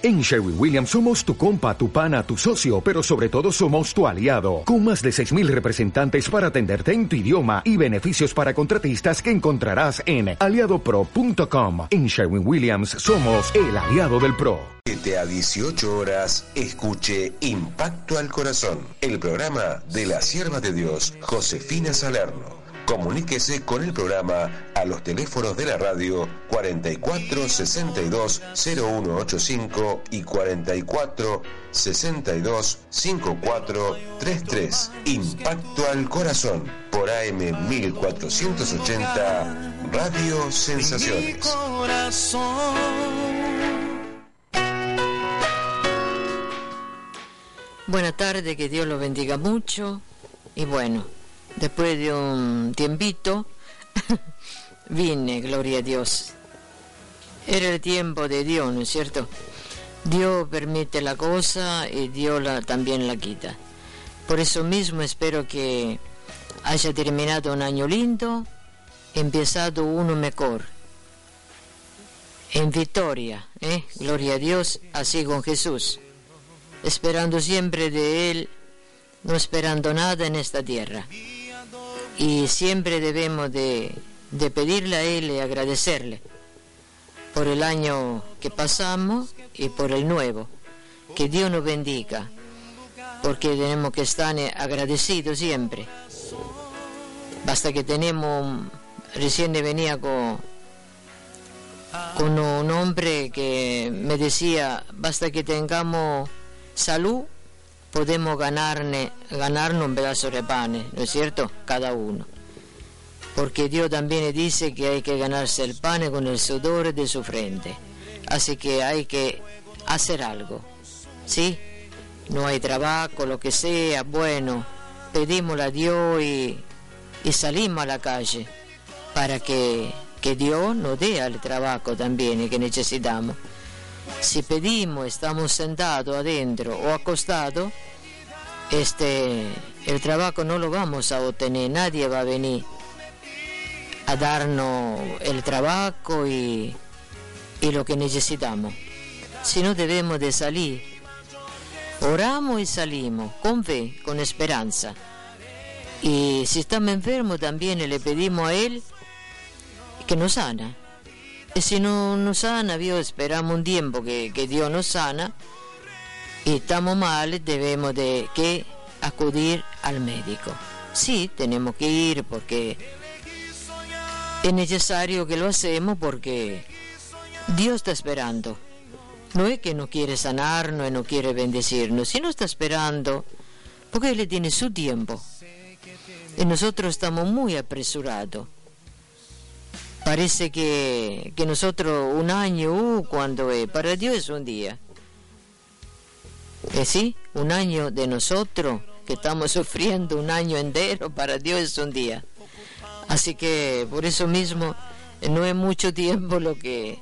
En Sherwin Williams somos tu compa, tu pana, tu socio, pero sobre todo somos tu aliado, con más de 6.000 representantes para atenderte en tu idioma y beneficios para contratistas que encontrarás en aliadopro.com. En Sherwin Williams somos el aliado del PRO. 7 a 18 horas, escuche Impacto al Corazón, el programa de la sierva de Dios, Josefina Salerno. Comuníquese con el programa a los teléfonos de la radio 44 62 0185 y 44 62 54 33. Impacto al corazón por AM 1480 Radio Sensaciones. Buenas tardes, que Dios lo bendiga mucho y bueno después de un tiempito, vine, gloria a Dios. Era el tiempo de Dios, ¿no es cierto? Dios permite la cosa y Dios también la quita. Por eso mismo espero que haya terminado un año lindo, empezado uno mejor. En victoria, ¿eh? gloria a Dios, así con Jesús, esperando siempre de Él, no esperando nada en esta tierra y siempre debemos de, pedirle a Él y agradecerle por el año que pasamos y por el nuevo. Que Dios nos bendiga, porque tenemos que estar agradecidos siempre. Basta que tenemos, recién venía con, con un hombre que me decía, basta que tengamos salud podemos ganarne, ganarnos un pedazo de pan, ¿no es cierto? Cada uno. Porque Dios también dice que hay que ganarse el pan con el sudor de su frente. Así que hay que hacer algo. ¿Sí? No hay trabajo, lo que sea, bueno, pedimos a Dios y, y salimos a la calle para que, que Dios nos dé el trabajo también que necesitamos. Si pedimos, estamos sentados adentro o acostados, este, el trabajo no lo vamos a obtener, nadie va a venir a darnos el trabajo y, y lo que necesitamos. Si no debemos de salir, oramos y salimos con fe, con esperanza. Y si estamos enfermos también le pedimos a Él que nos sana si no nos sana, Dios, esperamos un tiempo que, Dios nos sana y estamos mal, debemos de que acudir al médico. Sí, tenemos que ir porque es necesario que lo hacemos porque Dios está esperando. No es que no quiere sanarnos no quiere bendecirnos, sino está esperando porque Él tiene su tiempo. Y nosotros estamos muy apresurados. Parece que, nosotros un año, uh, cuando es, para Dios es un día. Eh, sí, un año de nosotros que estamos sufriendo un año entero, para Dios es un día. Así que por eso mismo eh, no es mucho tiempo lo que,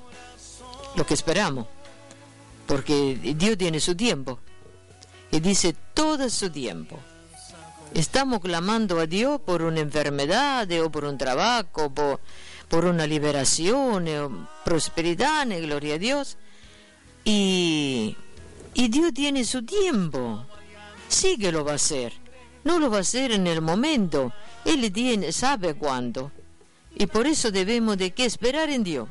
lo que esperamos, porque Dios tiene su tiempo y dice todo su tiempo. Estamos clamando a Dios por una enfermedad o por un trabajo, por una liberación, eh, prosperidad, eh, gloria a Dios. Y, Dios tiene su tiempo. Sí que lo va a hacer. No lo va a hacer en el momento. Él tiene, sabe cuándo. Y por eso debemos de qué esperar en Dios.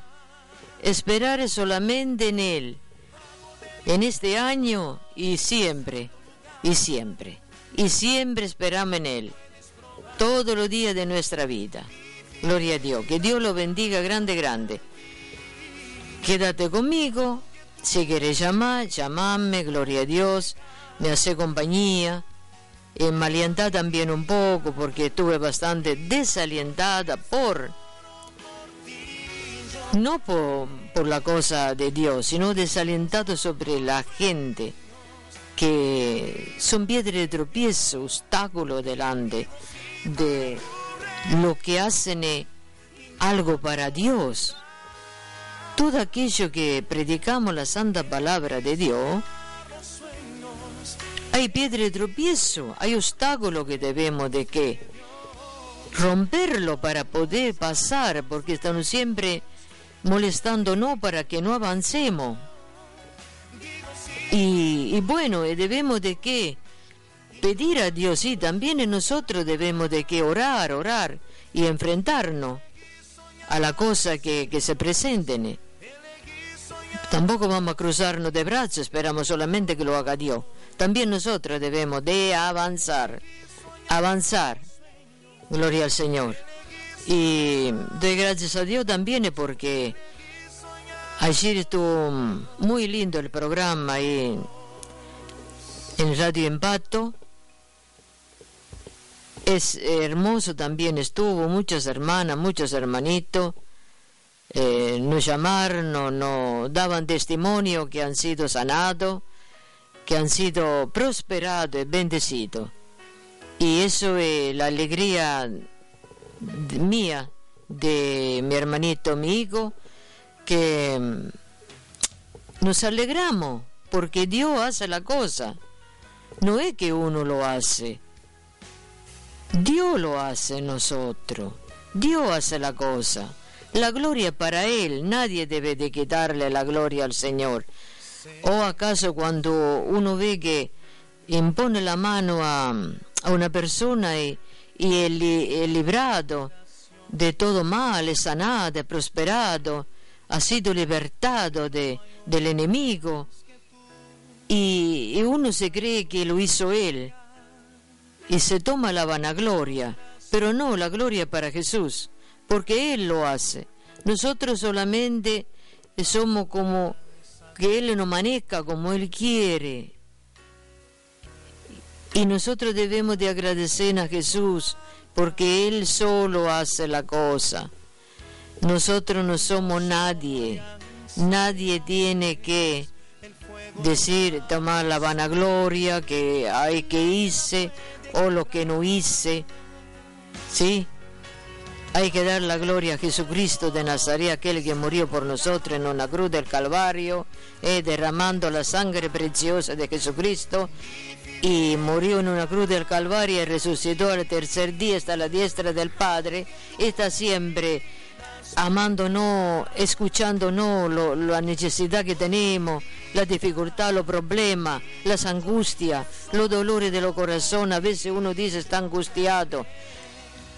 Esperar solamente en Él. En este año y siempre. Y siempre. Y siempre esperamos en Él. Todos los días de nuestra vida. Gloria a Dios. Que Dios lo bendiga grande, grande. Quédate conmigo. Si quieres llamar, llamame, gloria a Dios. Me hace compañía. Eh, me alienta también un poco porque estuve bastante desalientada por no por, por, la cosa de Dios, sino desalientado sobre la gente que son piedras de tropiezo, obstáculo delante de lo que hacen es algo para Dios. Todo aquello que predicamos la santa palabra de Dios, hay piedra de tropiezo, hay obstáculos que debemos de que romperlo para poder pasar, porque están siempre molestándonos para que no avancemos. Y, y bueno, debemos de qué? Pedir a Dios, sí, también nosotros debemos de qué orar, orar y enfrentarnos a la cosa que, que se presenten. Tampoco vamos a cruzarnos de brazos, esperamos solamente que lo haga Dios. También nosotros debemos de avanzar, avanzar. Gloria al Señor. Y doy gracias a Dios también porque ayer estuvo muy lindo el programa y en Radio Impacto. Es hermoso también estuvo, muchas hermanas, muchos hermanitos eh, nos llamaron, nos no daban testimonio que han sido sanados, que han sido prosperados y bendecidos. Y eso es la alegría mía, de mi hermanito, mi hijo, que mm, nos alegramos porque Dios hace la cosa. No es que uno lo hace. Dios lo hace nosotros. Dios hace la cosa. La gloria para Él. Nadie debe de quitarle la gloria al Señor. ¿O acaso cuando uno ve que impone la mano a, una persona y, y librado de todo mal, es sanado, prosperado, ha sido libertado de, del enemigo y uno se cree que lo hizo él y se toma la vanagloria, pero no, la gloria para Jesús, porque Él lo hace. Nosotros solamente somos como que Él nos maneja como Él quiere. Y nosotros debemos de agradecer a Jesús porque Él solo hace la cosa. Nosotros no somos nadie. Nadie tiene que decir, tomar la vanagloria que hay que hice o lo que no hice. ¿Sí? Hay que dar la gloria a Jesucristo de Nazaret, aquel que murió por nosotros en una cruz del Calvario, eh, derramando la sangre preciosa de Jesucristo y murió en una cruz del Calvario y resucitó al tercer día hasta la diestra del Padre, está siempre amándonos, escuchándonos lo, la necesidad que tenemos, la dificultad, los problemas, las angustias, los dolores de los corazones. A veces uno dice está angustiado,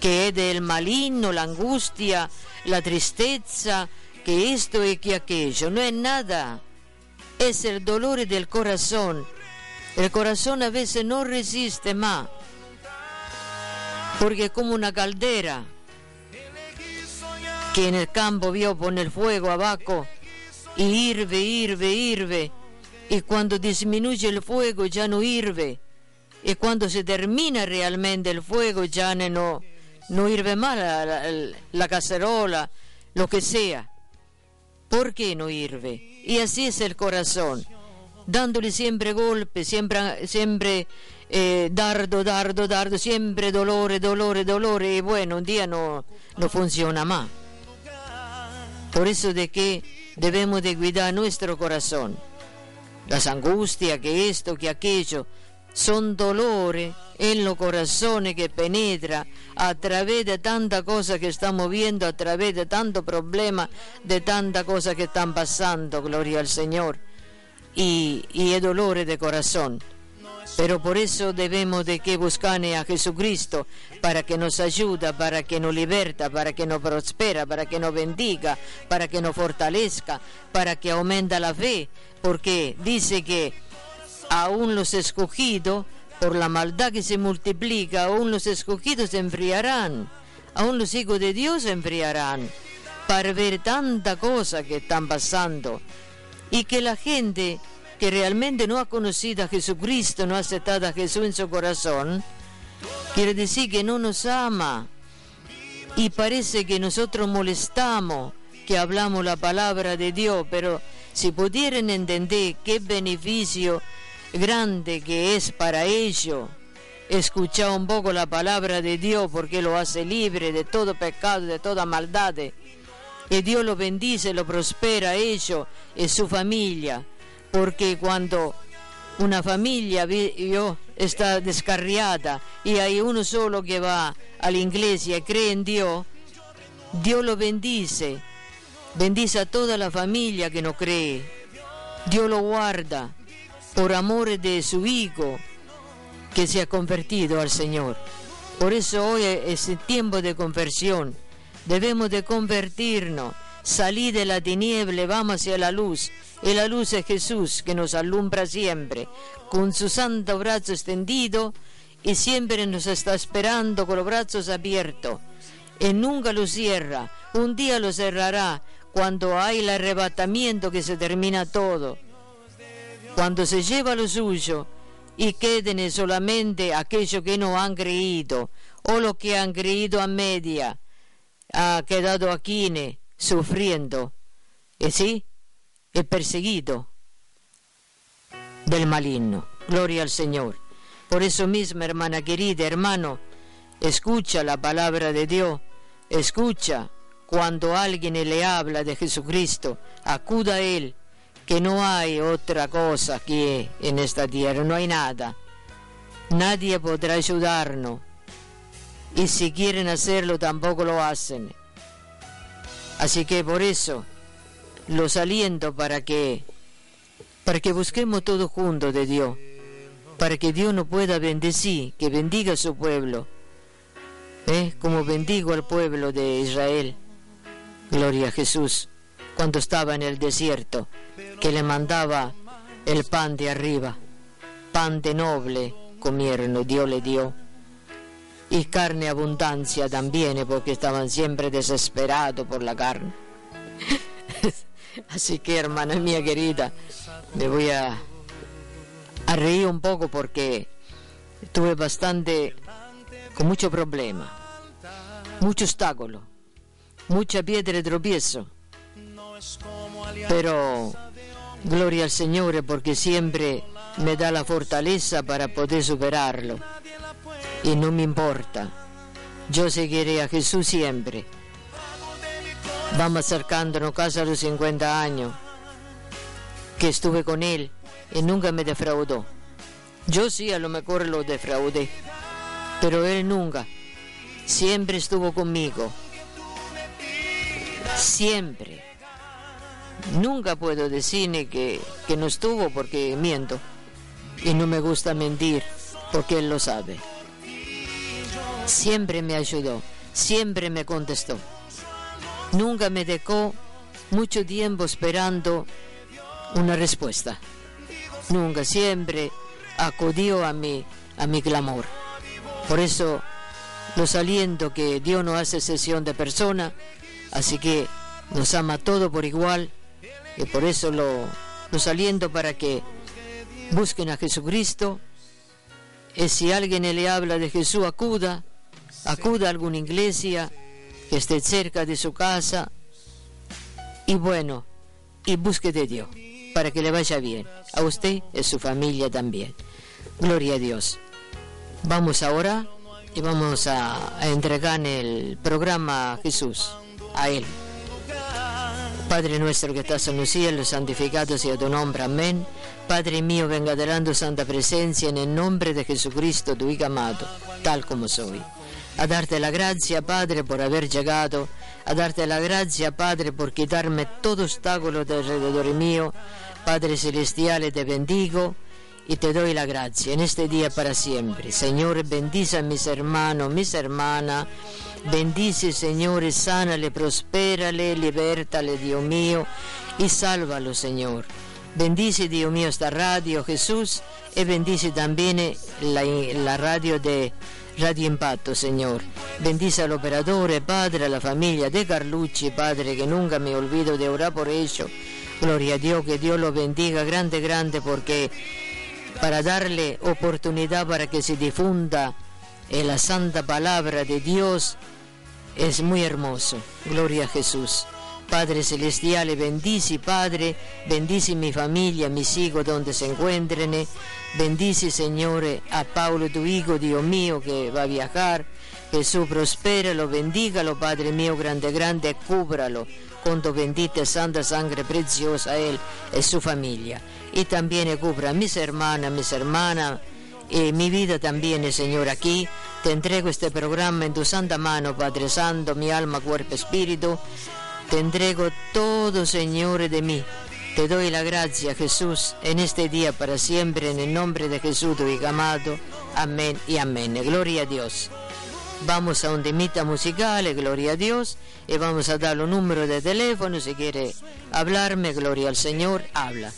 que es del maligno, la angustia, la tristeza, que esto y que aquello. No es nada, es el dolor del corazón el corazón a veces no resiste más, porque es como una caldera que en el campo vio poner fuego abajo y hirve, hirve, hirve, y cuando disminuye el fuego ya no hirve, y cuando se termina realmente el fuego ya no, no hirve más la, la cacerola, lo que sea. ¿Por qué no hirve? Y así es el corazón dándole siempre golpe, siempre, siempre eh, dardo, dardo, dardo, siempre dolore, dolore, dolore, y bueno, un día no, no funciona más. Por eso de que debemos de cuidar nuestro corazón. Las angustias, que esto, que aquello, son dolores en los corazones que penetra a través de tanta cosa que estamos viendo, a través de tanto problema, de tanta cosa que están pasando, gloria al Señor y, y el dolor de corazón. Pero por eso debemos de que buscar a Jesucristo para que nos ayuda, para que nos liberta, para que nos prospera, para que nos bendiga, para que nos fortalezca, para que aumenta la fe, porque dice que aún los escogidos, por la maldad que se multiplica, aún los escogidos se enfriarán, aún los hijos de Dios se enfriarán, para ver tanta cosa que están pasando. Y que la gente que realmente no ha conocido a Jesucristo, no ha aceptado a Jesús en su corazón, quiere decir que no nos ama. Y parece que nosotros molestamos que hablamos la palabra de Dios, pero si pudieran entender qué beneficio grande que es para ellos escuchar un poco la palabra de Dios porque lo hace libre de todo pecado, de toda maldad. Y Dios lo bendice, lo prospera a ellos y su familia porque cuando una familia está descarriada y hay uno solo que va a la iglesia y cree en Dios, Dios lo bendice, bendice a toda la familia que no cree, Dios lo guarda, por amor de su Hijo que se ha convertido al Señor. Por eso hoy es el tiempo de conversión. Debemos de convertirnos, salir de la tiniebla, vamos hacia la luz. Y la luz es Jesús que nos alumbra siempre, con su santo brazo extendido y siempre nos está esperando con los brazos abiertos. Y nunca lo cierra, un día lo cerrará cuando hay el arrebatamiento que se termina todo. Cuando se lleva lo suyo y queden solamente aquellos que no han creído o los que han creído a media, ha quedado aquí sufriendo. ¿Y sí? El perseguido del maligno. Gloria al Señor. Por eso mismo, hermana querida, hermano, escucha la palabra de Dios, escucha cuando alguien le habla de Jesucristo, acuda a Él, que no hay otra cosa que en esta tierra, no hay nada. Nadie podrá ayudarnos. Y si quieren hacerlo, tampoco lo hacen. Así que por eso los aliento para que para que busquemos todos juntos de Dios para que Dios nos pueda bendecir, que bendiga a su pueblo, ¿eh? como bendigo al pueblo de Israel. Gloria a Jesús, cuando estaba en el desierto, que le mandaba el pan de arriba, pan de noble comieron, Dios le dio. Y carne abundancia también, porque estaban siempre desesperados por la carne. Así que, hermana mía querida, me voy a reír un poco porque tuve bastante, con mucho problema, mucho obstáculo, mucha piedra de tropiezo. Pero gloria al Señor porque siempre me da la fortaleza para poder superarlo. Y no me importa. Yo seguiré a Jesús siempre. Vamos acercándonos casi a los 50 años que estuve con Él y nunca me defraudó. Yo sí a lo mejor lo defraudé, pero él nunca. Siempre estuvo conmigo. Siempre. Nunca puedo decirle que, que no estuvo porque miento. Y no me gusta mentir porque él lo sabe. Siempre me ayudó, siempre me contestó. Nunca me dejó mucho tiempo esperando una respuesta nunca, siempre acudió a mi, a mi clamor. Por eso los aliento que Dios no hace sesión de persona, así que nos ama todo por igual y por eso lo, los para que busquen a Jesucristo y si alguien le habla de Jesús, acuda, acuda a alguna iglesia que esté cerca de su casa y bueno, y busque de Dios para que le vaya bien. A usted y a su familia también. Gloria a Dios. Vamos ahora y vamos a, entregar el programa a Jesús, a Él. Padre nuestro que estás en los cielos, santificado sea tu nombre, amén. Padre mío, venga adelante santa presencia en el nombre de Jesucristo, tu Hijo amado, tal como soy. A darte la gracia, Padre, por haber llegado a darte la gracia, Padre, por quitarme todo obstáculo de alrededor mío. Padre Celestial, te bendigo y te doy la gracia en este día para siempre. Señor, bendice a mis hermanos, mis hermanas. Bendice, Señor, sánale, prospérale, libértale, Dios mío, y sálvalo, Señor. Bendice, Dios mío, esta radio, Jesús, y bendice también la radio de Radio Impacto, Señor. Bendice al operador, Padre, a la familia de Carlucci, Padre, que nunca me olvido de orar por ellos. Gloria a Dios, que Dios lo bendiga grande, grande, porque para darle oportunidad para que se difunda en la santa palabra de Dios es muy hermoso. Gloria a Jesús. Padre Celestial, bendice, Padre, bendice mi familia, mis hijos donde se encuentren. Bendice, Señor, a Paulo, tu hijo, Dios mío, que va a viajar. Jesús, prospéralo, bendígalo, Padre mío, grande, grande, cúbralo con tu bendita santa sangre preciosa él y su familia. Y también cubra a mis hermanas, mis hermanas, y mi vida también, Señor, aquí. Te entrego este programa en tu santa mano, Padre Santo, mi alma, cuerpo, espíritu. Te entrego todo, Señor, de mí Te doy la gracia, Jesús, en este día para siempre, en el nombre de Jesús, tu Hijo amado. Amén y amén. Gloria a Dios. Vamos a un temita musical, gloria a Dios, y vamos a dar un número de teléfono. Si quiere hablarme, gloria al Señor, habla.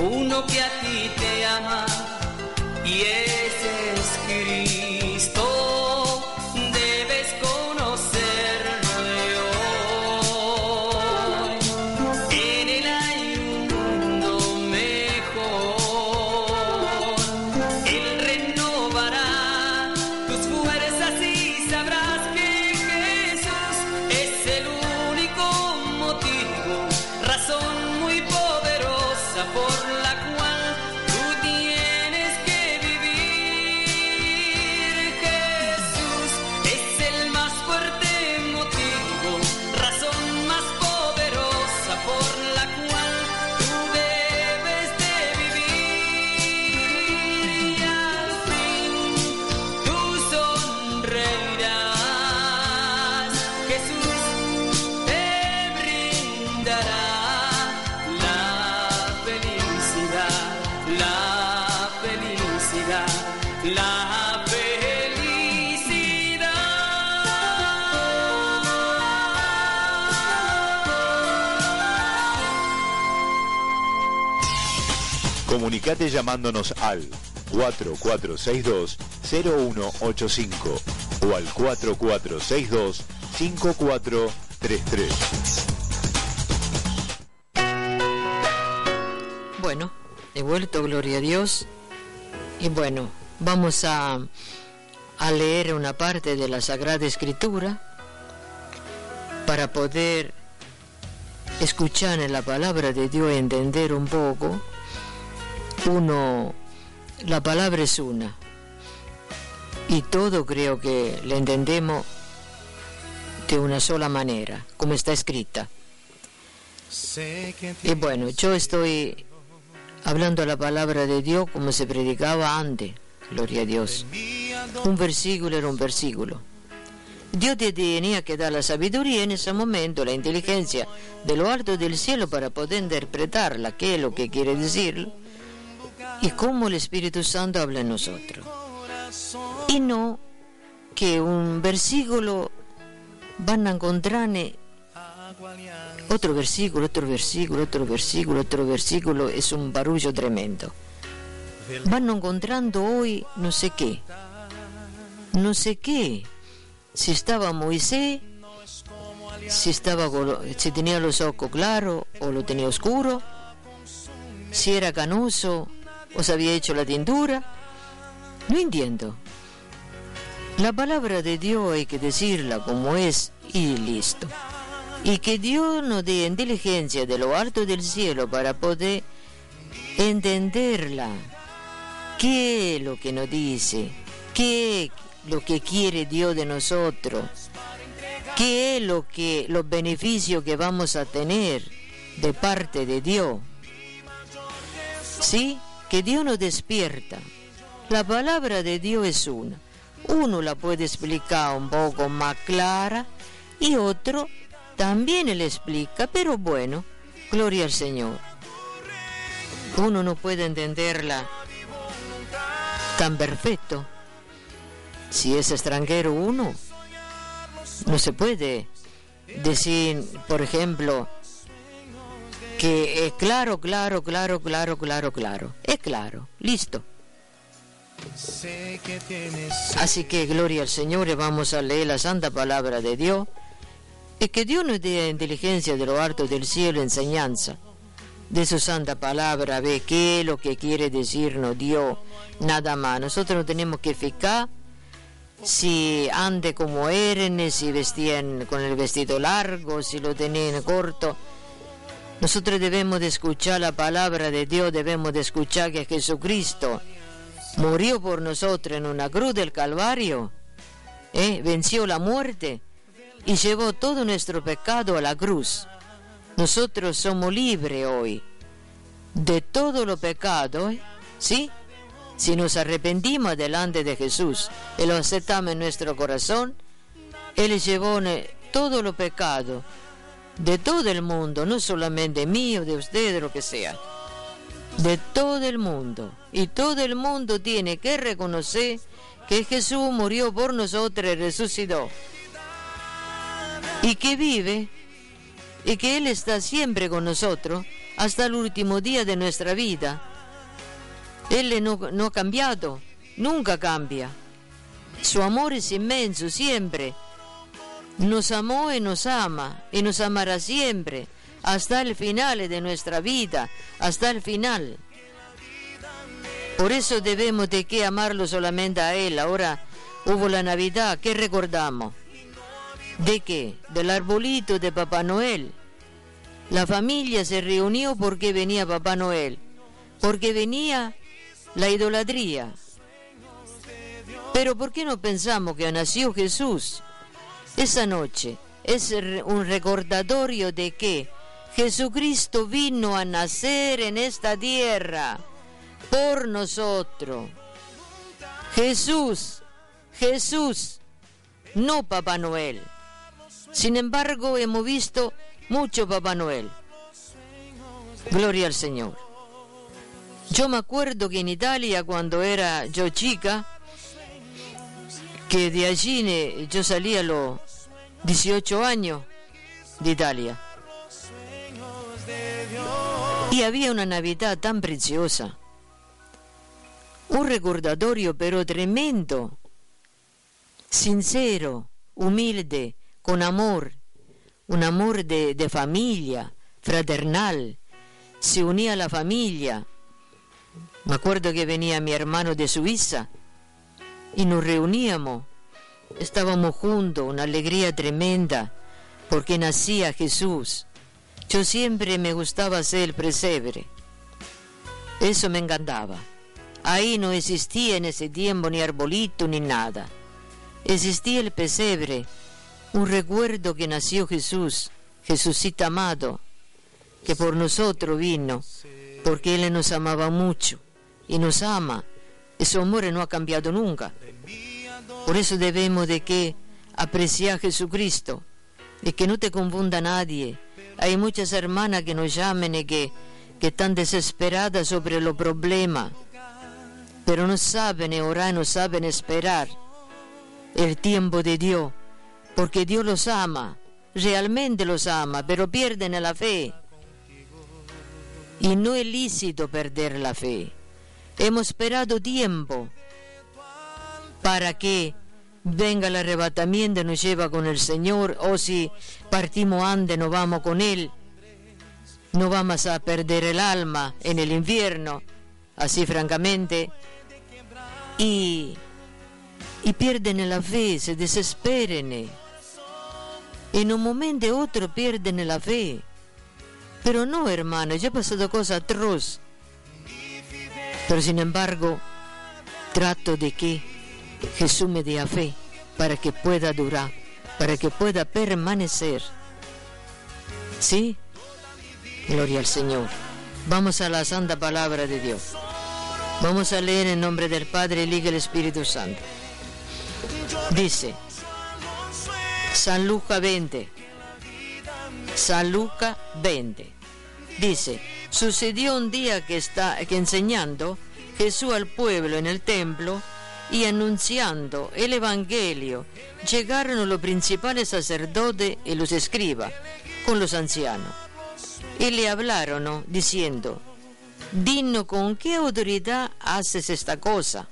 Uno, que a ti te ama y ese es Cristo. Comunicate llamándonos al 4462-0185 o al 4462-5433. Bueno, he vuelto, gloria a Dios. Y bueno, vamos a, a leer una parte de la Sagrada Escritura para poder escuchar en la palabra de Dios entender un poco. Uno, la palabra es una. Y todo creo que le entendemos de una sola manera, como está escrita. Y bueno, yo estoy hablando la palabra de Dios como se predicaba antes, gloria a Dios. Un versículo era un versículo. Dios te tenía que dar la sabiduría en ese momento, la inteligencia de lo alto del cielo para poder interpretarla, qué es lo que quiere decir y cómo el Espíritu Santo habla en nosotros. Y no que un versículo van a encontrar en otro versículo, otro versículo, otro versículo, otro versículo, es un barullo tremendo. Van encontrando hoy no sé qué, no sé qué, si estaba Moisés, si, estaba, si tenía los ojos claros o lo tenía oscuro, si era canoso o se había hecho la tintura. No entiendo. La palabra de Dios hay que decirla como es y listo. Y que Dios nos dé inteligencia de lo alto del cielo para poder entenderla. ¿Qué es lo que nos dice? ¿Qué es lo que quiere Dios de nosotros? ¿Qué es lo que los beneficios que vamos a tener de parte de Dios? ¿Sí? Que Dios nos despierta. La palabra de Dios es una. Uno la puede explicar un poco más clara y otro también le explica, pero bueno, gloria al Señor. Uno no puede entenderla tan perfecto. Si es extranjero uno, no se puede decir, por ejemplo, que es claro, claro, claro, claro, claro, claro. Es claro, listo. Así que gloria al Señor y vamos a leer la santa palabra de Dios. Y que Dios nos dé inteligencia de lo alto del cielo, enseñanza de su santa palabra, ve qué es lo que quiere decirnos Dios, nada más. Nosotros no tenemos que fijar si ande como eran, si vestían con el vestido largo, si lo tenían corto. Nosotros debemos de escuchar la palabra de Dios, debemos de escuchar que Jesucristo murió por nosotros en una cruz del Calvario, ¿eh? venció la muerte y llevó todo nuestro pecado a la cruz. Nosotros somos libres hoy de todo lo pecado. ¿sí? Si nos arrepentimos delante de Jesús y lo aceptamos en nuestro corazón, Él llevó todo lo pecado de todo el mundo, no solamente mío, de usted, de lo que sea, de todo el mundo. Y todo el mundo tiene que reconocer que Jesús murió por nosotros y resucitó. Y que vive y que Él está siempre con nosotros hasta el último día de nuestra vida. Él no, no ha cambiado, nunca cambia. Su amor es inmenso siempre. Nos amó y nos ama y nos amará siempre hasta el final de nuestra vida, hasta el final. Por eso debemos de que amarlo solamente a Él. Ahora hubo la Navidad, ¿qué recordamos? ¿De qué? Del arbolito de Papá Noel. La familia se reunió porque venía Papá Noel, porque venía la idolatría. Pero ¿por qué no pensamos que nació Jesús esa noche? Es un recordatorio de que Jesucristo vino a nacer en esta tierra por nosotros. Jesús, Jesús, no Papá Noel. Sin embargo, hemos visto mucho Papá Noel. Gloria al Señor. Yo me acuerdo que en Italia, cuando era yo chica, que de allí yo salía a los 18 años de Italia. Y había una Navidad tan preciosa. Un recordatorio pero tremendo, sincero, humilde, con amor, un amor de, familia, fraternal. Se unía a la familia. Me acuerdo que venía mi hermano de Suiza y nos reuníamos. Estábamos juntos, una alegría tremenda, porque nacía Jesús. Yo siempre me gustaba hacer el presebre. Eso me encantaba. Ahí no existía en ese tiempo ni arbolito ni nada. Existía el pesebre, un recuerdo que nació Jesús, Jesucito amado, que por nosotros vino, porque Él nos amaba mucho y nos ama. Ese amor no ha cambiado nunca. Por eso debemos de que apreciar a Jesucristo y que no te confunda nadie. Hay muchas hermanas que nos llaman y que, que están desesperadas sobre los problemas, pero no saben orar, no saben esperar el tiempo de Dios, porque Dios los ama, realmente los ama, pero pierden la fe. Y no es lícito perder la fe. Hemos esperado tiempo para que venga el arrebatamiento, nos lleva con el Señor, o si partimos antes, no vamos con Él. No vamos a perder el alma en el infierno, así francamente. Y, y pierden la fe, se desesperen. En un momento de otro pierden la fe. Pero no, hermano, ya ha pasado cosa atroz. Pero sin embargo, trato de que Jesús me dé fe para que pueda durar, para que pueda permanecer. ¿Sí? Gloria al Señor. Vamos a la santa palabra de Dios. Vamos a leer en nombre del Padre, el Hijo y el Espíritu Santo. Dice, San Lucas 20. San Lucas 20. Dice, sucedió un día que, está, que enseñando Jesús al pueblo en el templo y anunciando el Evangelio, llegaron los principales sacerdotes y los escribas con los ancianos. Y le hablaron diciendo, Dinos con qué autoridad haces esta cosa.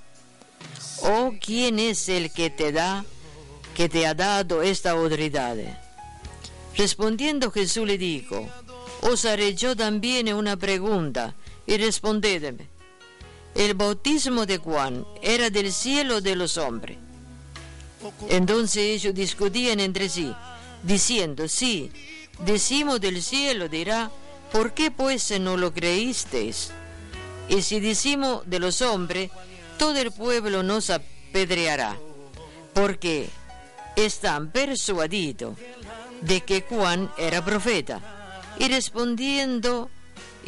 ¿O quién es el que te da, que te ha dado esta autoridad? Respondiendo Jesús le dijo, os haré yo también una pregunta y respondedme. El bautismo de Juan era del cielo de los hombres. Entonces ellos discutían entre sí, diciendo, sí, decimos del cielo, dirá, ¿por qué pues no lo creísteis? Y si decimos de los hombres, todo el pueblo nos apedreará, porque están persuadidos de que Juan era profeta. Y respondiendo,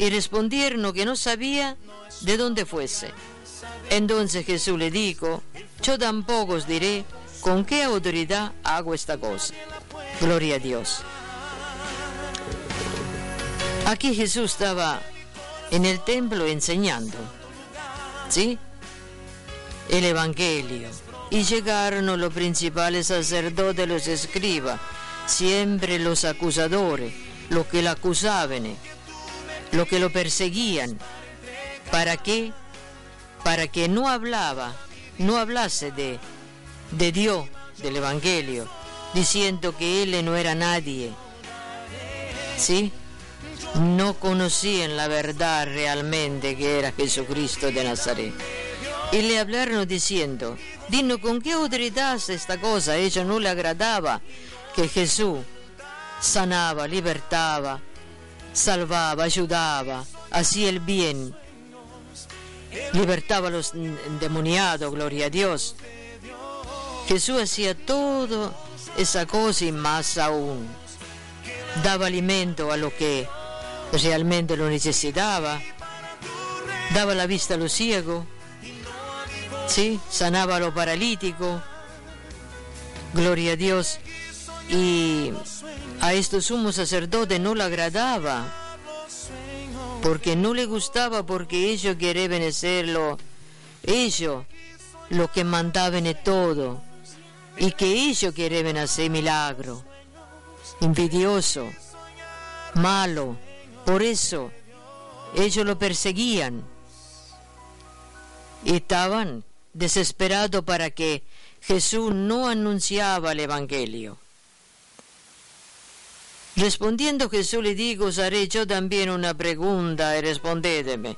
y respondieron que no sabía de dónde fuese. Entonces Jesús le dijo, yo tampoco os diré con qué autoridad hago esta cosa. Gloria a Dios. Aquí Jesús estaba en el templo enseñando, ¿sí? El Evangelio. Y llegaron los principales sacerdotes, los escribas, siempre los acusadores, los que lo acusaban, los que lo perseguían. ¿Para qué? Para que no hablaba, no hablase de, de Dios, del Evangelio, diciendo que él no era nadie. ¿Sí? No conocían la verdad realmente que era Jesucristo de Nazaret. Y le hablaron diciendo, dinos con qué autoridad esta cosa. A ellos no le agradaba que Jesús sanaba, libertaba, salvaba, ayudaba, hacía el bien, libertaba a los endemoniados, gloria a Dios. Jesús hacía todo esa cosa y más aún. Daba alimento a lo que realmente lo necesitaba. Daba la vista a los ciegos. ¿Sí? Sanaba a los paralíticos. Gloria a Dios. Y a estos sumos sacerdotes no le agradaba. Porque no le gustaba porque ellos querían hacerlo. Ellos, lo que mandaban de todo. Y que ellos querían hacer milagro. Envidioso. Malo. Por eso ellos lo perseguían. Y estaban desesperados para que Jesús no anunciaba el Evangelio. Respondiendo Jesús le digo, os haré yo también una pregunta y respondedme.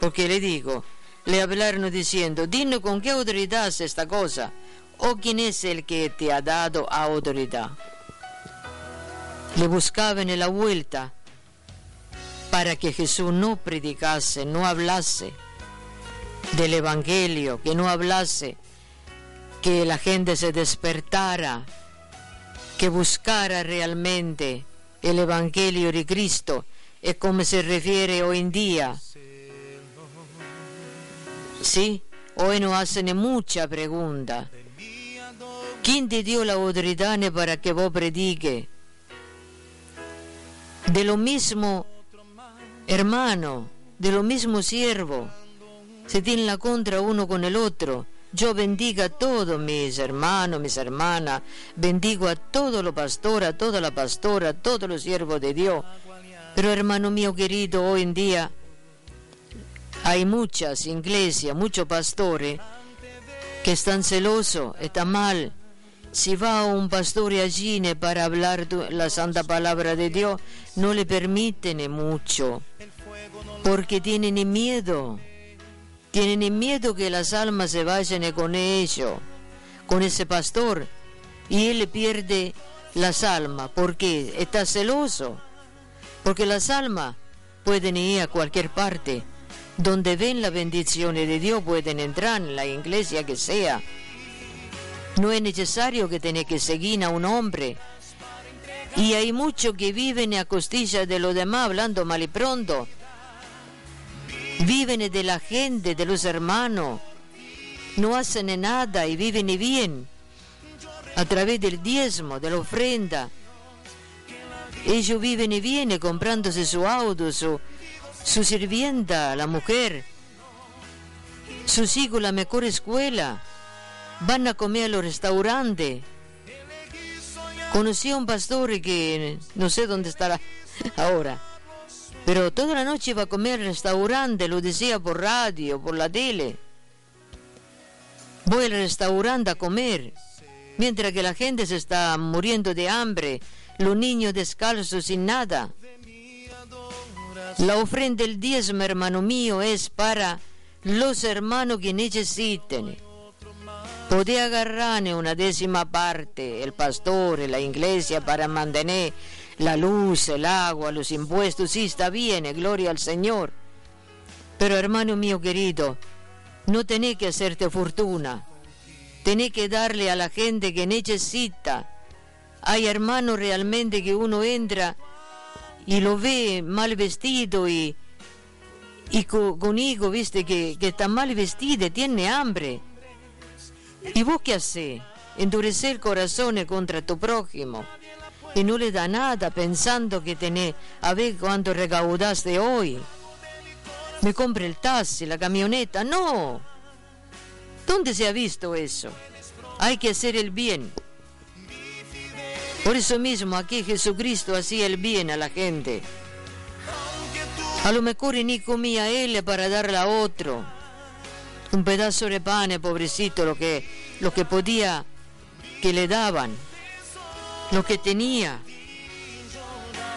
Porque le digo, le hablaron diciendo, dinos con qué autoridad hace esta cosa, o quién es el que te ha dado autoridad. Le buscaban en la vuelta para que Jesús no predicase, no hablase del Evangelio, que no hablase, que la gente se despertara, que buscara realmente el Evangelio de Cristo, es como se refiere hoy en día. Sí, hoy nos hacen mucha pregunta. ¿Quién te dio la autoridad para que vos predique? De lo mismo hermano, de lo mismo siervo, se tienen la contra uno con el otro. Yo bendiga a todos mis hermanos, mis hermanas, bendigo a todos los pastores, a toda la pastora, a todos los siervos de Dios. Pero hermano mío querido, hoy en día hay muchas iglesias, muchos pastores que están celosos, están mal. Si va un pastor allí para hablar la santa palabra de Dios, no le permiten mucho, porque tienen miedo. Tienen miedo que las almas se vayan con ellos, con ese pastor, y él pierde las almas. ¿Por qué? Está celoso. Porque las almas pueden ir a cualquier parte. Donde ven la bendiciones de Dios pueden entrar en la iglesia que sea. No es necesario que tenga que seguir a un hombre. Y hay muchos que viven a costillas de los demás hablando mal y pronto. Viven de la gente, de los hermanos. No hacen nada y viven bien. A través del diezmo, de la ofrenda. Ellos viven y vienen comprándose su auto, su, su sirvienta, la mujer. Sus hijos la mejor escuela. Van a comer a los restaurantes. Conocí a un pastor que no sé dónde estará ahora. Pero toda la noche va a comer restaurante, lo decía por radio, por la tele. Voy al restaurante a comer, mientras que la gente se está muriendo de hambre, los niños descalzos sin nada. La ofrenda del diezmo, hermano mío, es para los hermanos que necesiten. Puede agarrar una décima parte, el pastor, la iglesia, para mantener la luz, el agua, los impuestos. Sí, está bien, gloria al Señor. Pero hermano mío querido, no tenés que hacerte fortuna. Tenés que darle a la gente que necesita. Hay hermanos realmente que uno entra y lo ve mal vestido y, y con, hijo, viste, que, que está mal vestido, tiene hambre. ¿Y vos qué haces? Endurecer corazones contra tu prójimo. Y no le da nada pensando que tenés, a ver cuánto recaudaste hoy. Me compre el taxi, la camioneta. No. ¿Dónde se ha visto eso? Hay que hacer el bien. Por eso mismo aquí Jesucristo hacía el bien a la gente. A lo mejor ni comía él para darle a otro. Un pedazo de pan, pobrecito, lo que, lo que podía que le daban, lo que tenía.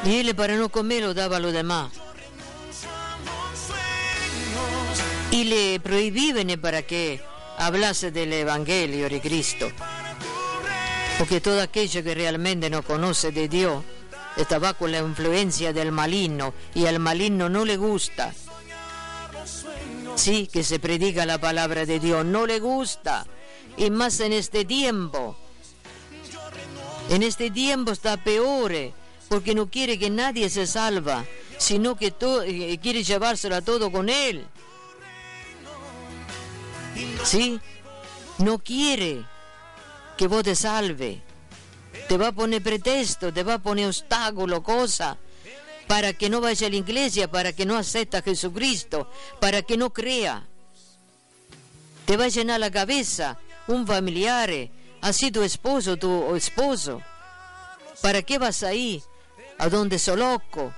Y él para no comer lo daba a demás. Y le prohibían para que hablase del Evangelio de Cristo. Porque todo aquello que realmente no conoce de Dios estaba con la influencia del maligno y al maligno no le gusta. Sí, que se predica la palabra de Dios, no le gusta. Y más en este tiempo. En este tiempo está peor, porque no quiere que nadie se salva, sino que eh, quiere llevárselo a todo con él. ¿Sí? No quiere que vos te salve. Te va a poner pretexto, te va a poner obstáculo, cosa, para que no vaya a la iglesia, para que no acepte a Jesucristo, para que no crea. Te va a llenar la cabeza un familiar, así tu esposo, tu esposo. ¿Para qué vas ahí? A donde sos loco.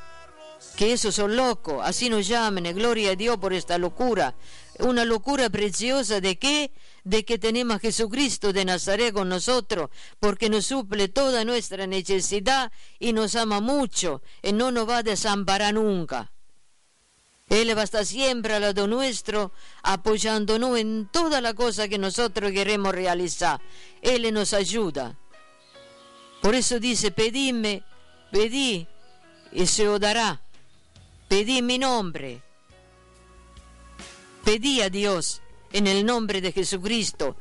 Que esos son locos, así nos llamen, gloria a Dios por esta locura. Una locura preciosa de qué? De que tenemos a Jesucristo de Nazaret con nosotros, porque nos suple toda nuestra necesidad y nos ama mucho y no nos va a desamparar nunca. Él va a estar siempre al lado nuestro, apoyándonos en toda la cosa que nosotros queremos realizar. Él nos ayuda. Por eso dice, pedime, pedí y se os dará. Pedí mi nombre. Pedí a Dios en el nombre de Jesucristo.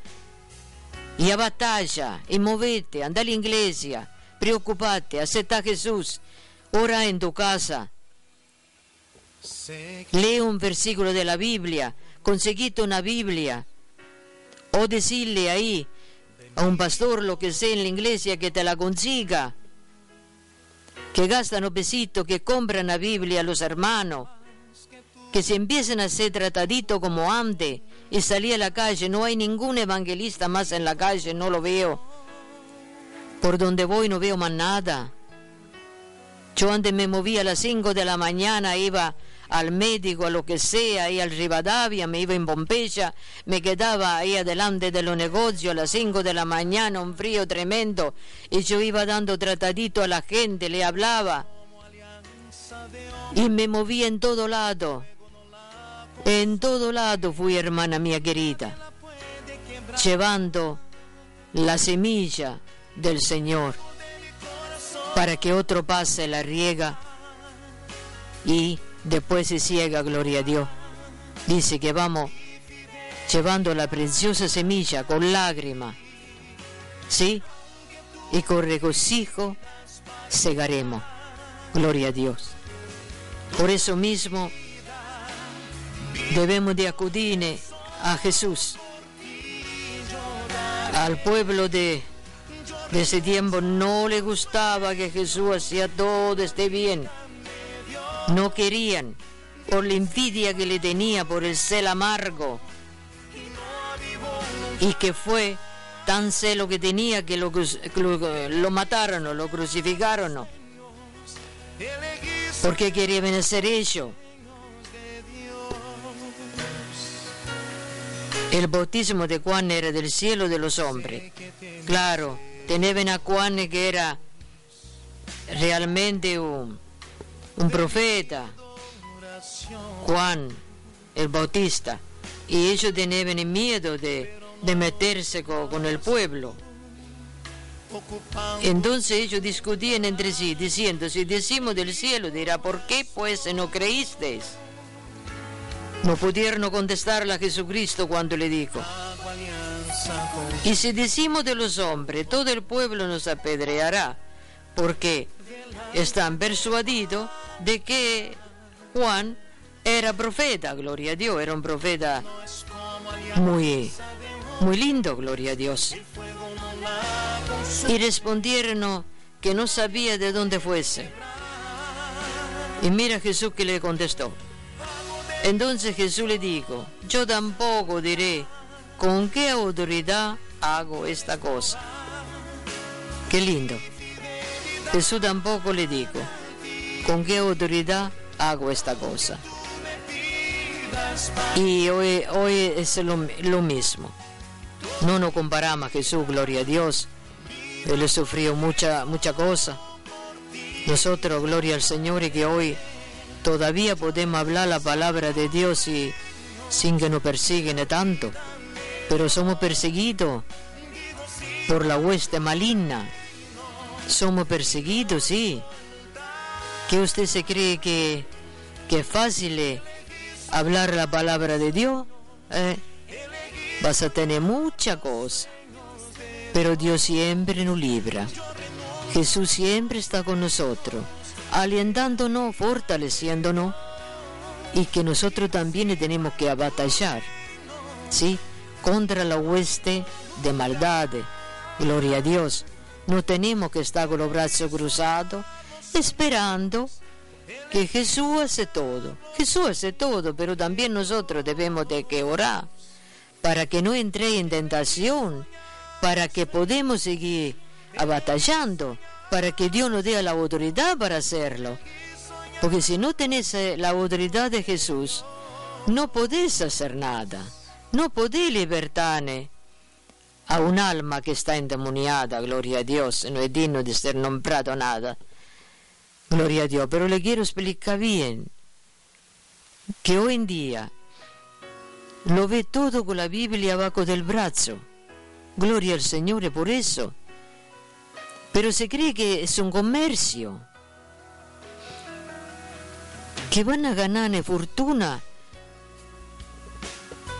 Y a batalla, y movete, anda a la iglesia, preocupate, acepta a Jesús, ora en tu casa. Lee un versículo de la Biblia, conseguite una Biblia. O decirle ahí a un pastor lo que sea en la iglesia que te la consiga. Que gastan un pesito, que compran la Biblia a los hermanos que se empiecen a ser tratadito como antes y salí a la calle, no hay ningún evangelista más en la calle, no lo veo. Por donde voy no veo más nada. Yo antes me movía a las 5 de la mañana, iba al médico, a lo que sea, ahí al Rivadavia, me iba en Pompeya, me quedaba ahí adelante de los negocios a las 5 de la mañana, un frío tremendo, y yo iba dando tratadito a la gente, le hablaba, y me movía en todo lado. En todo lado fui, hermana mía querida, llevando la semilla del Señor. para que otro pase la riega y después se ciega, gloria a Dios. Dice que vamos llevando la preciosa semilla con lágrima, ¿sí? Y con regocijo segaremos, gloria a Dios. Por eso mismo debemos de acudir a Jesús, al pueblo de, ese tiempo no le gustaba que Jesús hacía todo esté bien. No querían, por la envidia que le tenía, por el cel amargo. Y que fue tan celo que tenía que lo, lo, lo mataron, lo crucificaron. Porque quería vencer ellos. El bautismo de Juan era del cielo de los hombres. Claro, tenían a Juan que era realmente un, un profeta. Juan, el bautista. Y ellos tenían miedo de, de meterse co- con el pueblo. Entonces ellos discutían entre sí, diciendo, si decimos del cielo, dirá, ¿por qué pues no creísteis? No pudieron contestarle a Jesucristo cuando le dijo, y si decimos de los hombres, todo el pueblo nos apedreará, porque están persuadidos de que Juan era profeta, gloria a Dios, era un profeta muy, muy lindo, gloria a Dios. Y respondieron que no sabía de dónde fuese. Y mira Jesús que le contestó. Entonces Jesús le dijo, yo tampoco diré con qué autoridad hago esta cosa. Qué lindo. Jesús tampoco le dijo, con qué autoridad hago esta cosa. Y hoy, es lo, lo mismo. No nos comparamos a Jesús, gloria a Dios. Él sufrió mucha, mucha cosa. Nosotros, gloria al Señor, y que hoy todavía podemos hablar la palabra de Dios y sin que nos persiguen tanto. Pero somos perseguidos por la hueste maligna. Somos perseguidos, sí. ¿Que usted se cree que, que es fácil eh, hablar la palabra de Dios? Eh, Vas a tener mucha cosa. Pero Dios siempre nos libra. Jesús siempre está con nosotros, alentándonos, fortaleciéndonos y que nosotros también tenemos que batallar, ¿sí? Contra la hueste de maldad. Gloria a Dios. No tenemos que estar con los brazos cruzados esperando que Jesús hace todo. Jesús hace todo, pero también nosotros debemos de que orar para que no entre en tentación, para que podamos seguir batallando, para que Dios nos dé la autoridad para hacerlo. Porque si no tenés eh, la autoridad de Jesús, no podés hacer nada, no podés libertarne a un alma que está endemoniada, gloria a Dios, no es digno de ser nombrado nada. Gloria a Dios, pero le quiero explicar bien que hoy en día lo ve todo con la Biblia abajo del brazo. Gloria al Señor por eso. Pero se cree que es un comercio. Que van a ganar fortuna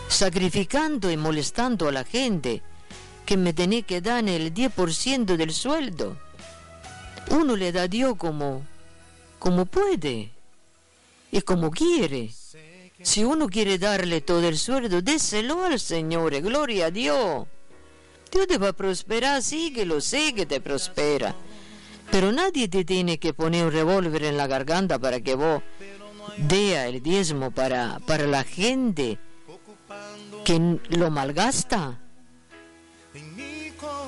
sacrificando y molestando a la gente que me tenés que dar el 10% del sueldo. Uno le da a Dios como, como puede y como quiere. Si uno quiere darle todo el sueldo, déselo al Señor, gloria a Dios. Dios te va a prosperar, sí que lo sé que te prospera. Pero nadie te tiene que poner un revólver en la garganta para que vos dea el diezmo para, para la gente que lo malgasta.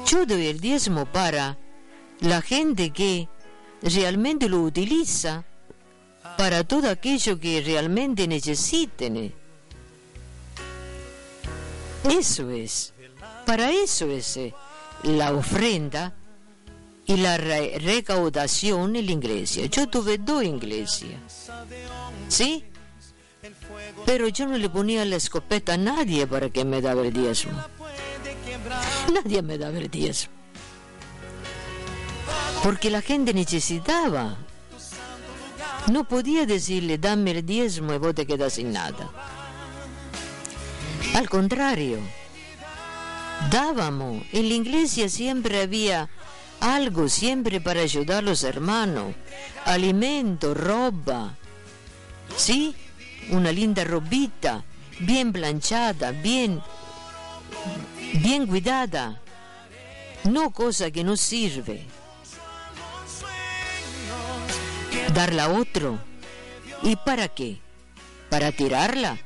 Yo doy el diezmo para la gente que realmente lo utiliza para todo aquello que realmente necesiten. Eso es. Para eso es eh, la ofrenda y la re- recaudación en la iglesia. Yo tuve dos iglesias. ¿Sí? Pero yo no le ponía la escopeta a nadie para que me daba el diezmo. Nadie me daba el diezmo. Porque la gente necesitaba. No podía decirle, dame el diezmo y vos te quedas sin nada. Al contrario, dábamos. En la iglesia siempre había algo, siempre para ayudar a los hermanos. Alimento, ropa. ¿Sí? Una linda robita, bien planchada, bien, bien cuidada. No cosa que no sirve. Darla a otro. ¿Y para qué? ¿Para tirarla?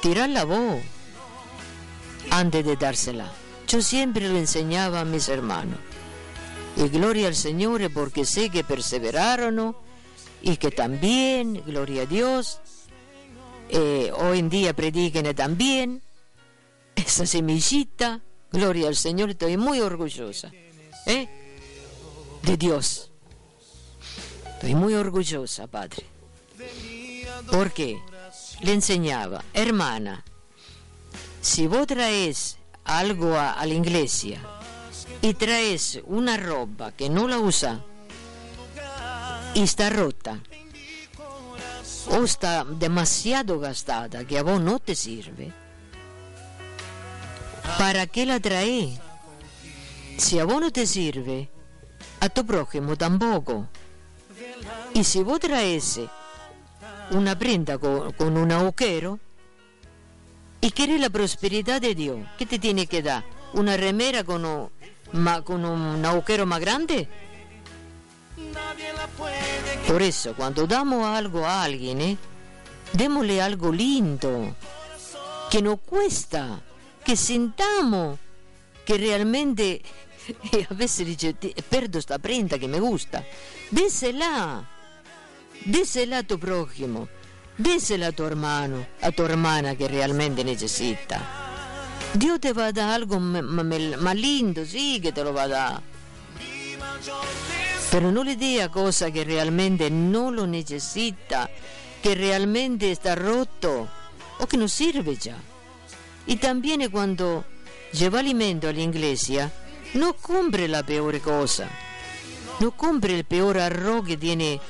Tirarla vos antes de dársela. Yo siempre lo enseñaba a mis hermanos. Y gloria al Señor porque sé que perseveraron y que también, gloria a Dios, eh, hoy en día prediquen también esa semillita, gloria al Señor, estoy muy orgullosa ¿eh? de Dios. Estoy muy orgullosa, Padre. Porque le enseñaba, hermana, si vos traes algo a, la iglesia y traes una ropa que no la usa y está rota o está demasiado gastada que a vos no te sirve, ¿para qué la traes? Si a vos no te sirve, a tu prójimo tampoco. Y si vos traes una prenda con, un agujero y querés la prosperidad de Dios, ¿qué te tiene que dar? ¿Una remera con un, con un agujero más grande? Por eso, cuando damos algo a alguien, ¿eh? démosle algo lindo, que no cuesta, que sintamos que realmente, y a veces dice, "Ti- perdo esta prenda que me gusta, désela, désela a tu prójimo, désela a tu hermano, a tu hermana que realmente necesita. Dios te va a dar algo más lindo, sí que te lo va a dar. Pero no le dé a cosa que realmente no lo necesita, que realmente está roto o que no sirve ya. Y también cuando lleva alimento a la iglesia, no compre la peor cosa. No compre el peor arroz que tiene,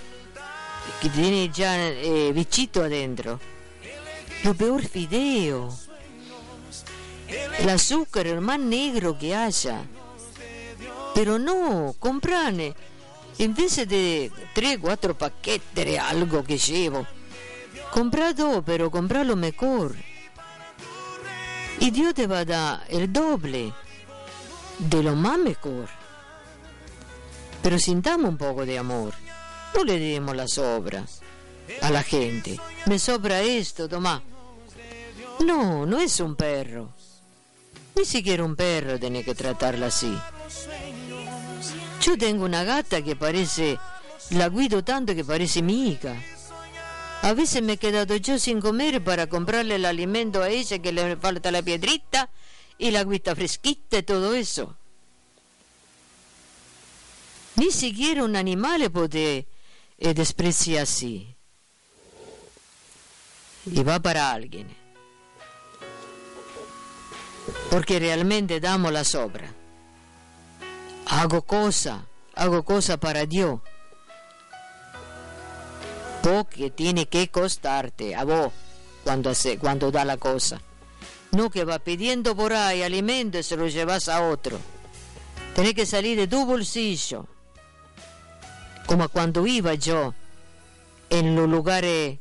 que tiene ya eh, bichito adentro. Lo peor fideo. El azúcar, el más negro que haya. Pero no, comprane. En vez de tres, cuatro paquetes de algo que llevo, compra dos, pero compra lo mejor. Y Dios te va a dar el doble de lo más mejor. Pero sintamos un poco de amor. No le demos la sobra a la gente. Me sobra esto, tomá. No, no es un perro. Ni siquiera un perro tiene que tratarla así. Yo tengo una gata que parece, la cuido tanto que parece mi hija. A veces me he quedado yo sin comer para comprarle el alimento a ella que le falta la piedrita y la agüita fresquita y todo eso. Ni siquiera un animal puede eh, despreciar así. Y va para alguien. Porque realmente damos la sobra. Hago cosa, hago cosa para Dios. Porque tiene que costarte a vos cuando, hace, cuando da la cosa. No que va pidiendo por ahí alimento y se lo llevas a otro. Tenés que salir de tu bolsillo. Como cuando iba yo en los lugares,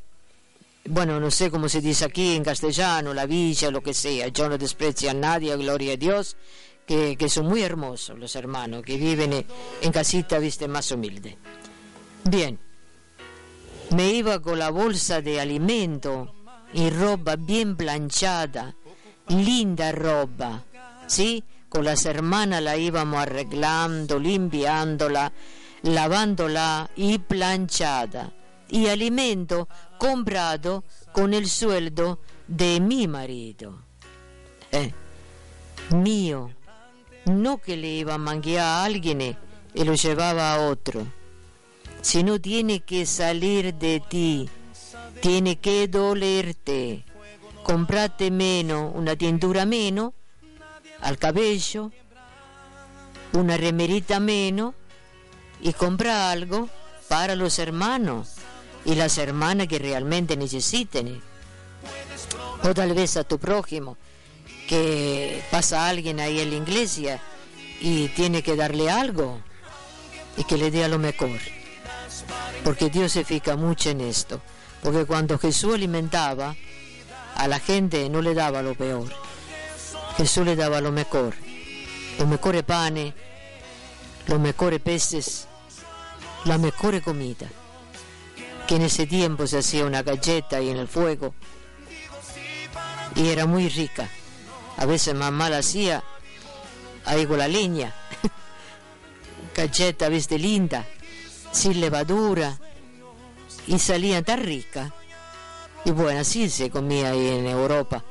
bueno, no sé cómo se dice aquí en castellano, la villa, lo que sea. Yo no desprecio a nadie, gloria a Dios, que, que son muy hermosos los hermanos, que viven en, en casita, viste, más humilde. Bien, me iba con la bolsa de alimento y ropa bien planchada, linda ropa, ¿sí? Con las hermanas la íbamos arreglando, limpiándola, lavándola y planchada. Y alimento comprado con el sueldo de mi marido. Eh, mío. No que le iba a manguear a alguien eh, y lo llevaba a otro. Sino tiene que salir de ti. Tiene que dolerte. Comprate menos, una tintura menos al cabello, una remerita menos y compra algo para los hermanos y las hermanas que realmente necesiten. O tal vez a tu prójimo, que pasa alguien ahí en la iglesia y tiene que darle algo y que le dé lo mejor. Porque Dios se fija mucho en esto. Porque cuando Jesús alimentaba a la gente no le daba lo peor. Jesús le daba lo mejor. Los mejores panes, los mejores peces, la mejor comida. Que en ese tiempo se hacía una galleta y en el fuego. Y era muy rica. A veces mamá la hacía ahí con la leña. galleta, viste, linda, sin levadura. Y salía tan rica. Y bueno, así se comía ahí en Europa,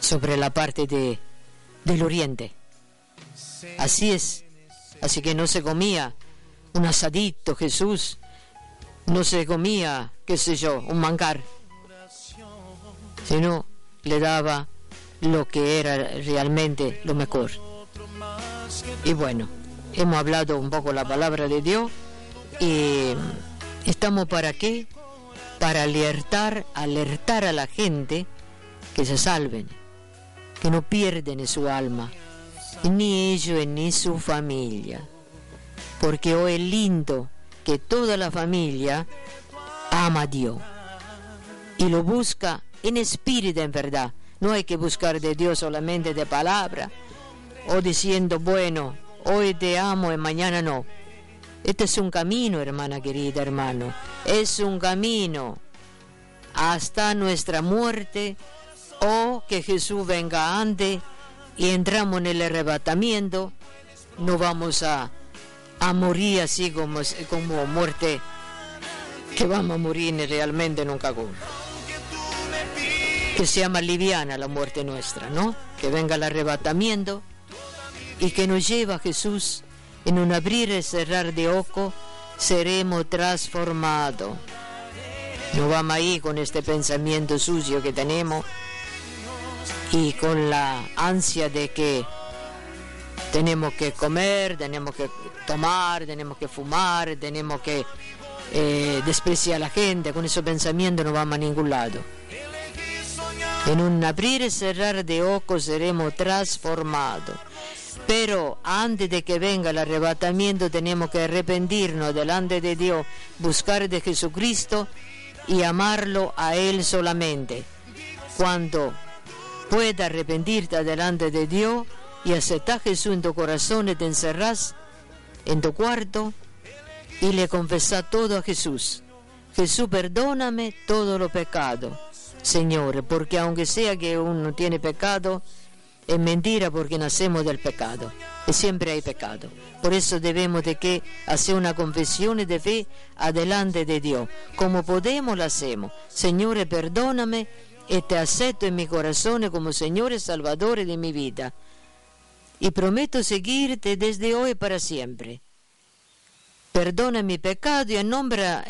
sobre la parte de, del oriente. Así es. Así que no se comía un asadito, Jesús. No se comía, qué sé yo, un mangar. Sino le daba lo que era realmente lo mejor. Y bueno, hemos hablado un poco la palabra de Dios y estamos para qué? Para alertar, alertar a la gente que se salven, que no pierden su alma, ni ellos ni su familia. Porque hoy es lindo que toda la familia ama a Dios y lo busca en espíritu, en verdad. No hay que buscar de Dios solamente de palabra o diciendo, bueno, hoy te amo y mañana no. Este es un camino, hermana querida, hermano. Es un camino hasta nuestra muerte o que Jesús venga antes y entramos en el arrebatamiento. No vamos a, a morir así como, como muerte que vamos a morir realmente nunca con que sea más liviana la muerte nuestra, ¿no? Que venga el arrebatamiento y que nos lleva Jesús en un abrir y cerrar de ojo, seremos transformados. No vamos ahí con este pensamiento sucio que tenemos y con la ansia de que tenemos que comer, tenemos que tomar, tenemos que fumar, tenemos que eh, despreciar a la gente. Con ese pensamiento no vamos a ningún lado. En un abrir y cerrar de ojos seremos transformados. Pero antes de que venga el arrebatamiento tenemos que arrepentirnos delante de Dios, buscar de Jesucristo y amarlo a Él solamente. Cuando puedas arrepentirte delante de Dios y aceptar a Jesús en tu corazón y te encerrás en tu cuarto y le confesás todo a Jesús. Jesús, perdóname todo lo pecado Señor, porque aunque sea que uno tiene pecado, es mentira porque nacemos del pecado y siempre hay pecado. Por eso debemos de que hacer una confesión de fe adelante de Dios. Como podemos lo hacemos. Señor, perdóname y te acepto en mi corazón como Señor y Salvador de mi vida. Y prometo seguirte desde hoy para siempre. Perdona mi pecado y anombra,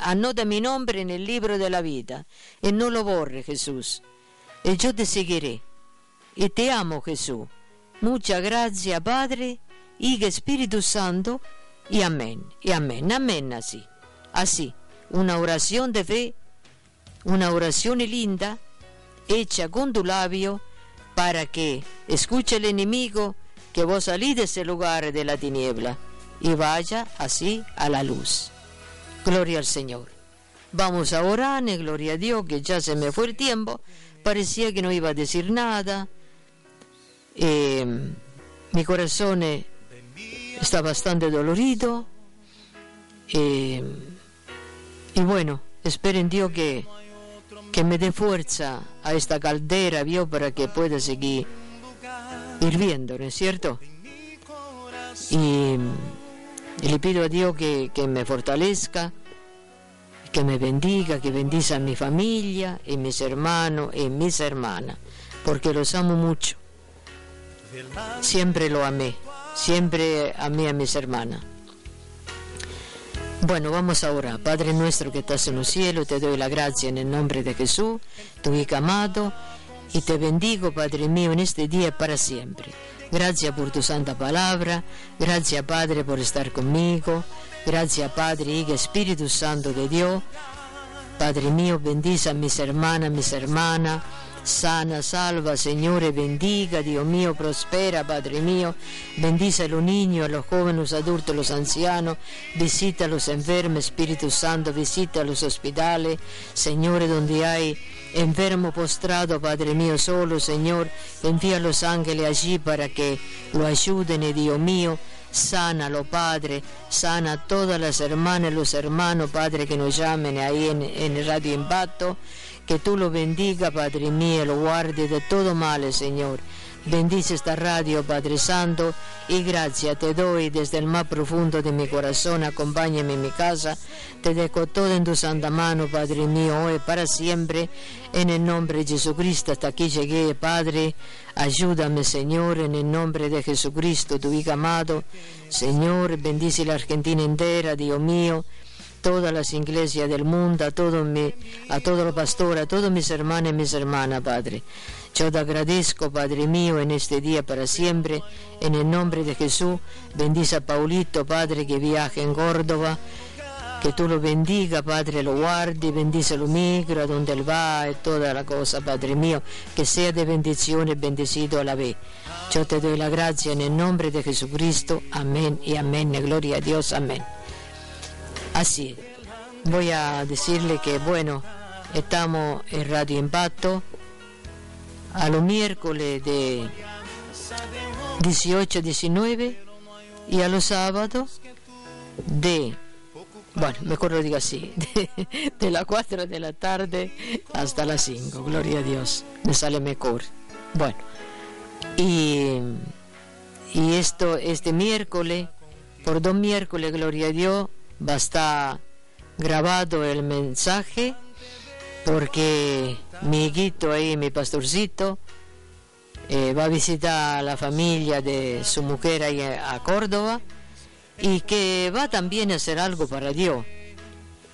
anota mi nombre en el libro de la vida. Y no lo borre, Jesús. Y yo te seguiré. Y te amo, Jesús. Muchas gracias, Padre, y Espíritu Santo. Y amén. Y amén. Amén, así. Así. Una oración de fe, una oración linda, hecha con tu labio, para que escuche el enemigo que vos salís de ese lugar de la tiniebla y vaya así a la luz. Gloria al Señor. Vamos a orar, gloria a Dios, que ya se me fue el tiempo. Parecía que no iba a decir nada. Eh, mi corazón eh, está bastante dolorido. Eh, y bueno, espero en Dios que, que me dé fuerza a esta caldera, ¿vio? Para que pueda seguir hirviendo, ¿no es cierto? Y le pido a Dios que, me fortalezca, que me bendiga, que bendiga a mi familia, y mis hermanos y mis hermanas, porque los amo mucho. Siempre lo amé, siempre amé a mis hermanas. Bueno, vamos ahora. Padre nuestro que estás en los cielos, te doy la gracia en el nombre de Jesús, tu Hijo amado, y te bendigo, Padre mío, en este día para siempre. Gracias por tu santa palabra. Gracias Padre por estar conmigo. Gracias Padre y Espíritu Santo de Dios. Padre mío, bendice a mis hermanas, mis hermanas. Sana, salva, Señor, bendiga, Dios mío, prospera, Padre mío. Bendice a los niños, a los jóvenes, los adultos, los ancianos. Visita a los enfermos, Espíritu Santo, visita a los hospitales. Señor, donde hay enfermo postrado, Padre mío, solo, Señor, envía a los ángeles allí para que lo ayuden, Dios mío. Sánalo, Padre, sana a todas las hermanas los hermanos, Padre, que nos llamen ahí en, en Radio Impacto. Que tú lo bendiga, Padre mío, lo guarde de todo mal, Señor. Bendice esta radio, Padre Santo, y gracias te doy desde el más profundo de mi corazón. Acompáñame en mi casa. Te dejo todo en tu santa mano, Padre mío, hoy para siempre. En el nombre de Jesucristo, hasta aquí llegué, Padre. Ayúdame, Señor, en el nombre de Jesucristo, tu Hijo amado. Señor, bendice la Argentina entera, Dios mío todas las iglesias del mundo, a, todo a todos los pastores, a todos mis hermanos y mis hermanas, Padre. Yo te agradezco, Padre mío, en este día para siempre, en el nombre de Jesús. Bendice a Paulito, Padre, que viaja en Córdoba. Que tú lo bendiga, Padre, lo guarde, bendice lo micro, donde él va, y toda la cosa, Padre mío, que sea de bendición y bendecido a la vez. Yo te doy la gracia en el nombre de Jesucristo. Amén y amén. Gloria a Dios. Amén. Así, voy a decirle que, bueno, estamos en Radio Impacto a los miércoles de 18 19 y a los sábados de, bueno, mejor lo digo así, de, de las 4 de la tarde hasta las 5, gloria a Dios, me sale mejor. Bueno, y, y esto, este miércoles, por dos miércoles, gloria a Dios, va a estar grabado el mensaje porque mi hijito ahí, mi pastorcito, eh, va a visitar a la familia de su mujer ahí a Córdoba y que va también a hacer algo para Dios.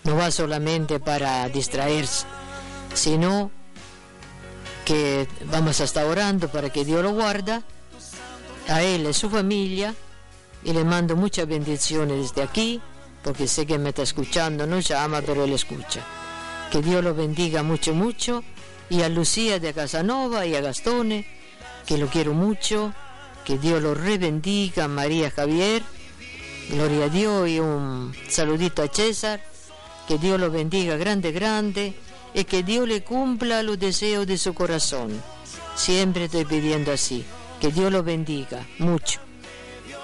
No va solamente para distraerse, sino que vamos a estar orando para que Dios lo guarda a él y a su familia y le mando muchas bendiciones desde aquí porque sé que me está escuchando, no llama, pero él escucha. Que Dios lo bendiga mucho, mucho. Y a Lucía de Casanova y a Gastone, que lo quiero mucho. Que Dios lo rebendiga, María Javier. Gloria a Dios y un saludito a César. Que Dios lo bendiga grande, grande. Y que Dios le cumpla los deseos de su corazón. Siempre estoy pidiendo así. Que Dios lo bendiga mucho.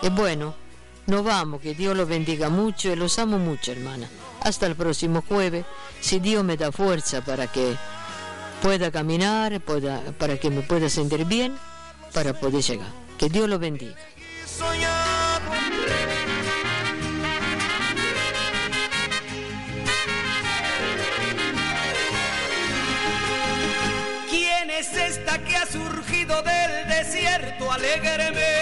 Es bueno. Nos vamos, que Dios los bendiga mucho y los amo mucho, hermana. Hasta el próximo jueves, si Dios me da fuerza para que pueda caminar, pueda, para que me pueda sentir bien, para poder llegar. Que Dios los bendiga. ¿Quién es esta que ha surgido del desierto alegremente?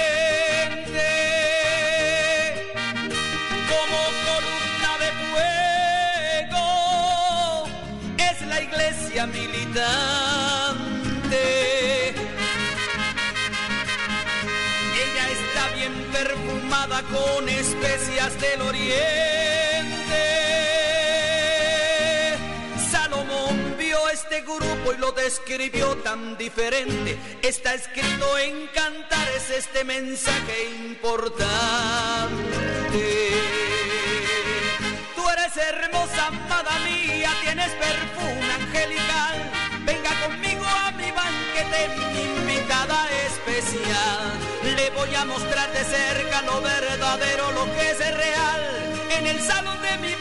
Con especias del oriente. Salomón vio este grupo y lo describió tan diferente. Está escrito en cantares este mensaje importante. Tú eres hermosa, amada mía, tienes perfume angelical. Venga conmigo a mi banquete, invitada especial. Voy a mostrar de cerca lo verdadero, lo que es real. En el salón de mi